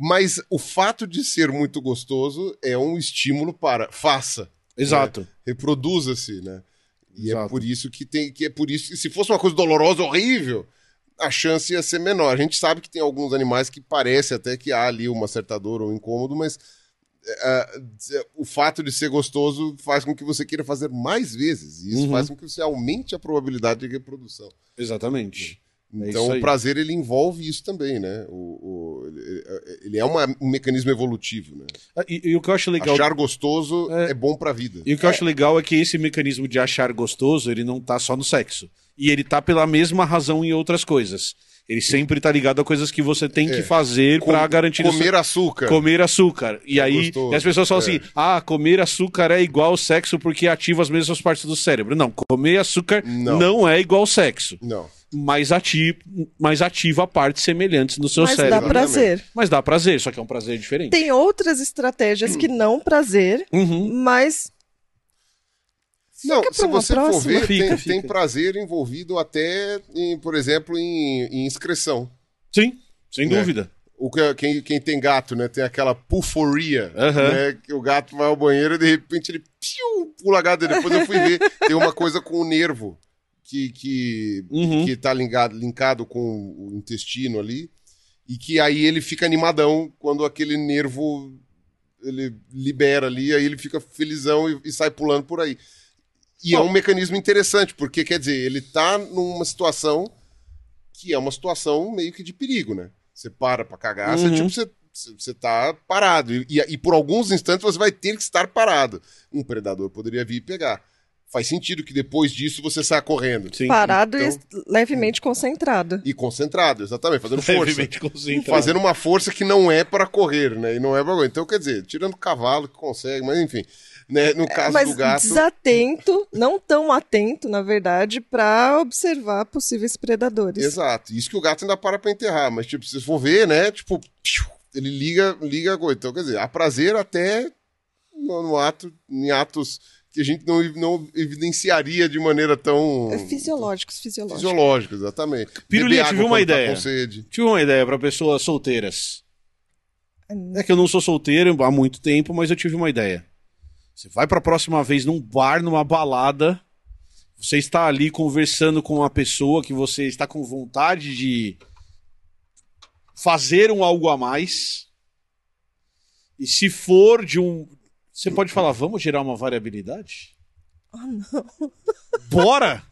Mas o fato de ser muito gostoso é um estímulo para faça Exato. reproduza-se, né? E é Exato. por isso que tem que é por isso que se fosse uma coisa dolorosa, horrível, a chance ia ser menor. A gente sabe que tem alguns animais que parece até que há ali uma certa dor ou incômodo, mas é, é, o fato de ser gostoso faz com que você queira fazer mais vezes. E isso Uhum. faz com que você aumente a probabilidade de reprodução. Exatamente. É Então aí. o prazer ele envolve isso também, né? O, o- ele, ele é uma- um mecanismo evolutivo, né? Ah, E, e o que eu acho legal. Achar gostoso É. é, bom pra vida. E o que eu acho legal é que esse mecanismo de achar gostoso, ele não tá só no sexo. E ele tá pela mesma razão em outras coisas. Ele sempre tá ligado a coisas que você tem que fazer pra Com- garantir o seu- comer açúcar. comer açúcar. E É aí gostoso. e as pessoas falam É. assim: ah, comer açúcar é igual ao sexo porque ativa as mesmas partes do cérebro. Não, comer açúcar Não. não, é igual ao sexo. Não. Mas ativa, mas ativa partes semelhantes no seu Mas cérebro. dá prazer. Mas dá prazer, só que é um prazer diferente. Tem outras estratégias que não prazer, Uhum. mas Não, se você for próxima. ver, Fica, tem, fica. tem prazer envolvido até, em, por exemplo, em, em excreção. Sim, sem Né? dúvida. O que, quem, quem tem gato, né? Tem aquela puforia, Aham. né? Que o gato vai ao banheiro e de repente ele piu, pula a gata. Depois eu fui ver, tem uma coisa com o nervo que, que, Uhum. que tá linkado, linkado com o intestino ali. E que aí ele fica animadão quando aquele nervo ele libera ali, aí ele fica felizão e, e sai pulando por aí. E é um mecanismo interessante, porque quer dizer, ele tá numa situação que é uma situação meio que de perigo, né? Você para pra cagar, você, Uhum. tipo, você, você tá parado. E, e- e por alguns instantes você vai ter que estar parado. Um predador poderia vir e pegar. Faz sentido que depois disso você saia correndo. Sim. parado então- e levemente concentrado. E concentrado, exatamente, fazendo força. Levemente concentrado. Fazendo uma força que não é para correr, né? E não é pra... Então, quer dizer, tirando o cavalo que consegue, mas enfim. Né? No caso Mas do gato. desatento, não tão atento, na verdade, para observar possíveis predadores. Exato. Isso que o gato ainda para pra enterrar. Mas, tipo, se você for ver, né? Tipo, ele liga, liga a coisa. Então, quer dizer, há prazer até no, no ato, em atos que a gente não, não evidenciaria de maneira tão É Fisiológicos, fisiológicos. fisiológica, exatamente. Beber água viu uma tá ideia? sede. Tive uma ideia pra pessoas solteiras. É que eu não sou solteiro há muito tempo, mas eu tive uma ideia. Você vai pra próxima vez num bar, numa balada, você está ali conversando com uma pessoa que você está com vontade de fazer um algo a mais. E se for de um. Você pode falar, vamos gerar uma variabilidade? Ah, não. Bora!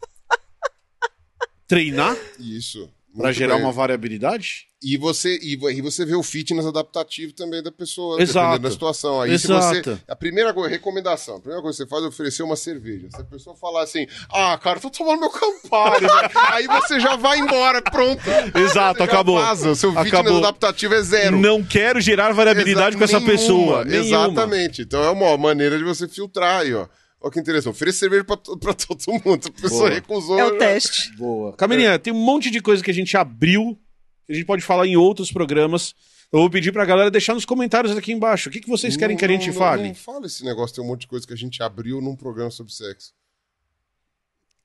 Treinar Isso. Pra Muito gerar bem. uma variabilidade? E você, e, e você vê o fitness adaptativo também da pessoa, Exato. dependendo da situação. Aí se Exato. você. A primeira coisa, recomendação, a primeira coisa que você faz é oferecer uma cerveja. Se a pessoa falar assim, ah, cara, tô tomando meu Campari, velho", [laughs] aí você já vai embora, pronto. Exato, acabou. Vaza, o seu fitness Acabou. adaptativo é zero. Não quero gerar variabilidade Exa- com essa nenhuma, pessoa. Nenhuma. Exatamente. Então é uma maneira de você filtrar aí, ó. Olha que interessante. Ofereça cerveja pra, [laughs] pra todo mundo. A pessoa Boa. recusou. É o já- teste. Boa. Camilinha, tem um monte de coisa que a gente abriu, que a gente pode falar em outros programas. Eu vou pedir pra galera deixar nos comentários aqui embaixo. O que, que vocês querem Não, que a gente não, não, fale? Não fala esse negócio, tem um monte de coisa que a gente abriu num programa sobre sexo.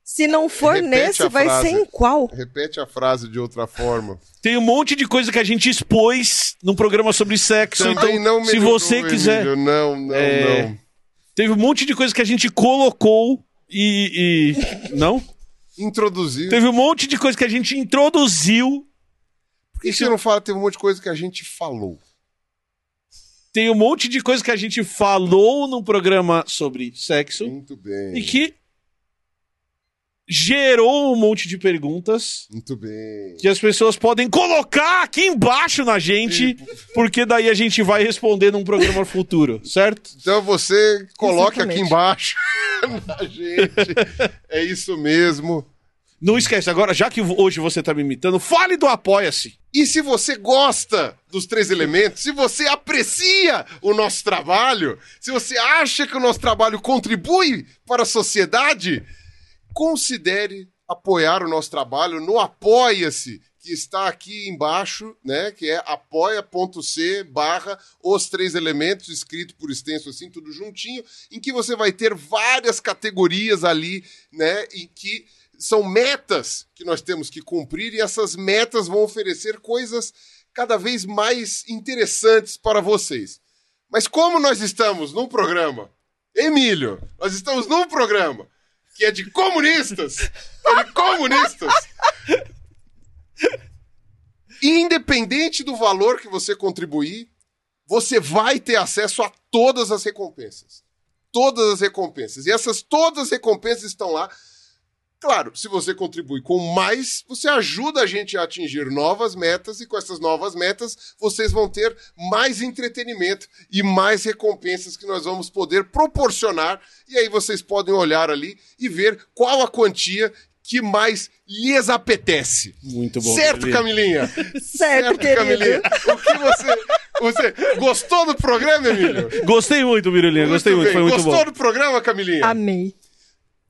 Se não for Repete nesse, vai frase. ser em qual? Repete a frase de outra forma. Tem um monte de coisa que a gente expôs num programa sobre sexo. Também então, não se você quiser. Emílio. Não, não, É, não. Teve um monte de coisa que a gente colocou e. e- Não? Introduziu. Teve um monte de coisa que a gente introduziu. Por que você não fala? Teve um monte de coisa que a gente falou. Tem um monte de coisa que a gente falou num programa sobre sexo. Muito bem. E que gerou um monte de perguntas Muito bem. que as pessoas podem colocar aqui embaixo na gente, porque daí a gente vai responder num programa futuro, certo? Então você coloque Exatamente. aqui embaixo [laughs] na gente. É isso mesmo. Não esquece, agora, já que hoje você tá me imitando, fale do Apoia-se. E se você gosta dos três elementos, se você aprecia o nosso trabalho, se você acha que o nosso trabalho contribui para a sociedade, considere apoiar o nosso trabalho no Apoia-se, que está aqui embaixo, né? Que é apoia.c barra os três elementos, escrito por extenso assim, tudo juntinho, em que você vai ter várias categorias ali, né? Em que são metas que nós temos que cumprir e essas metas vão oferecer coisas cada vez mais interessantes para vocês. Mas como nós estamos num programa, Emílio, nós estamos num programa que é de comunistas, é de comunistas. Independente do valor que você contribuir, você vai ter acesso a todas as recompensas. Todas as recompensas. E essas todas as recompensas estão lá. Claro, se você contribui com mais, você ajuda a gente a atingir novas metas e com essas novas metas vocês vão ter mais entretenimento e mais recompensas que nós vamos poder proporcionar. E aí vocês podem olhar ali e ver qual a quantia que mais lhes apetece. Muito bom. certo, Camilinha. [laughs] Certo, querido. Camilinha. O que você, você gostou do programa, Emílio? Gostei muito, Mirulinha, gostei muito, bem. foi muito Gostou bom. do programa, Camilinha? Amei.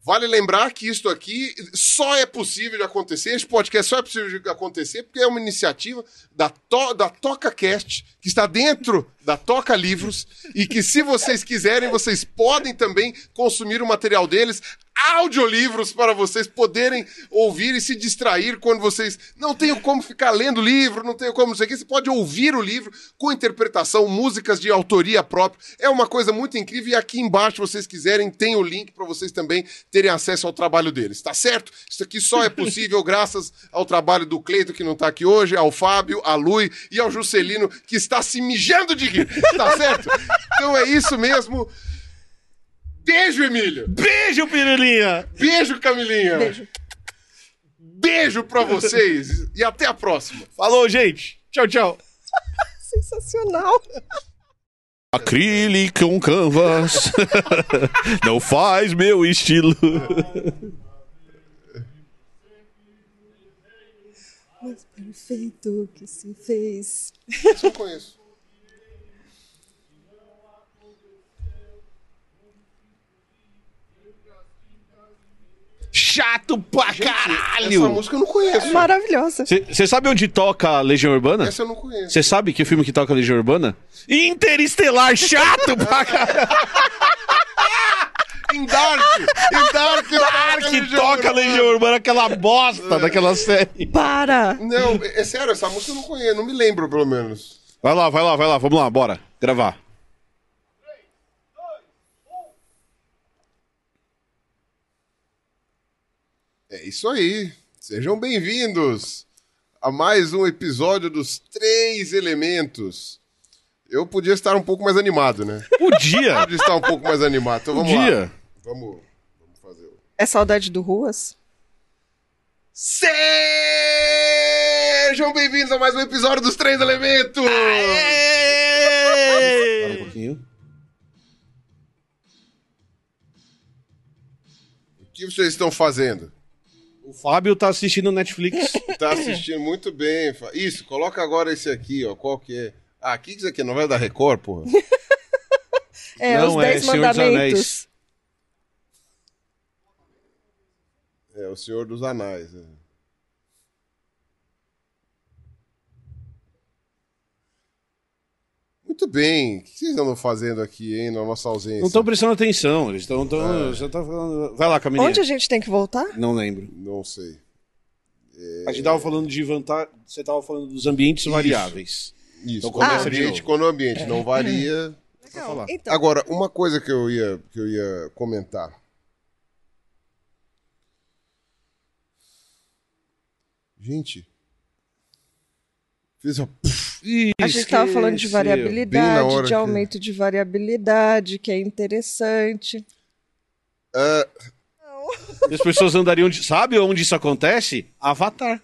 Vale lembrar que isto aqui só é possível de acontecer, este podcast só é possível de acontecer porque é uma iniciativa da, to, da TocaCast, que está dentro da Toca Livros, e que se vocês quiserem, vocês podem também consumir o material deles, audiolivros para vocês poderem ouvir e se distrair quando vocês não tenham como ficar lendo livro, não tenham como não sei o que, você pode ouvir o livro com interpretação, músicas de autoria própria. É uma coisa muito incrível e aqui embaixo, se vocês quiserem, tem o link para vocês também terem acesso ao trabalho deles, tá certo? Isso aqui só é [laughs] possível graças ao trabalho do Cleito, que não tá aqui hoje, ao Fábio, a Lui e ao Juscelino, que está se mijando de rir, tá certo? Então é isso mesmo. Beijo, Emílio! Beijo, Pirulinha! Beijo, Camilinha! Beijo. Beijo pra vocês e até a próxima. Falou, gente! Tchau, tchau! [laughs] Sensacional. Acrílico um canvas [laughs] não faz meu estilo. Mas perfeito que se fez. Isso eu conheço. Chato pra Essa caralho! música eu não conheço. Maravilhosa. Você sabe onde toca Legião Urbana? Essa eu não conheço. Você sabe que filme que toca Legião Urbana? Interestelar, chato pra [laughs] caralho! Em Dark! Em Dark! Dark toca Legião Urbana, aquela bosta daquela série. Para. Não, é sério, essa música eu não conheço, não me lembro pelo menos. Vai lá, vai lá, vai lá, vamos lá, bora. Gravar. É isso aí. Sejam bem-vindos a mais um episódio dos Três Elementos. Eu podia estar um pouco mais animado, né? Podia! Podia estar um pouco mais animado. Então vamos Podia! lá. Vamos, vamos fazer o. É saudade do Ruas? Sejam bem-vindos a mais um episódio dos Três Elementos! Para um pouquinho. O que vocês estão fazendo? O Fábio tá assistindo Netflix. [laughs] tá assistindo muito bem. Isso, coloca agora esse aqui, ó. Qual que é? Ah, que isso aqui é novela da Record, porra? [laughs] é, Não, os é Dez Mandamentos. É, o Senhor dos Anais. É. Muito bem. O que vocês andam fazendo aqui, hein, na nossa ausência? Não estão prestando atenção. Eles estão. Tão, você tá falando... Vai lá, Camilinha. Onde a gente tem que voltar? Não lembro. Não sei. A gente tava falando de vantagem. Você tava falando dos ambientes variáveis. Isso, Então quando começa o de ambiente, quando o ambiente não varia. Falar. Então, Agora, uma coisa que eu ia, que eu ia comentar. Gente. Fez uma... Ih, a gente estava falando de variabilidade, de que- aumento de variabilidade, que é interessante. E As pessoas andariam. De... Sabe onde isso acontece? Avatar.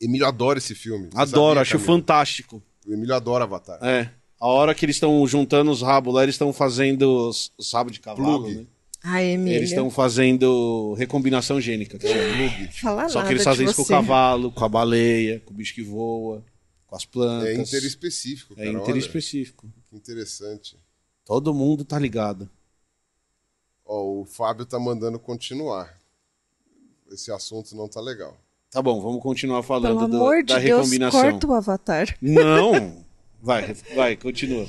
Emílio adora esse filme. Adoro, acho Camila? fantástico. O Emílio adora Avatar. É. A hora que eles estão juntando os rabos lá, eles estão fazendo os, os rabos de cavalo, Plug. né? Ai, Emília. Eles estão fazendo recombinação gênica. que chama. Fala Só nada que eles fazem isso com o cavalo, com a baleia, com o bicho que voa, com as plantas. É interespecífico, cara. É olha. interespecífico. Que interessante. Todo mundo tá ligado. Ó, o Fábio tá mandando continuar. Esse assunto não tá legal. Tá bom, vamos continuar falando Pelo do- amor da de Deus, recombinação. corta o avatar. Não! [laughs] Vai, vai, continua.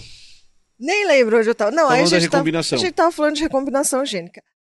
Nem lembro onde eu tava. Não, aí a gente, tava, a gente tava falando de recombinação gênica.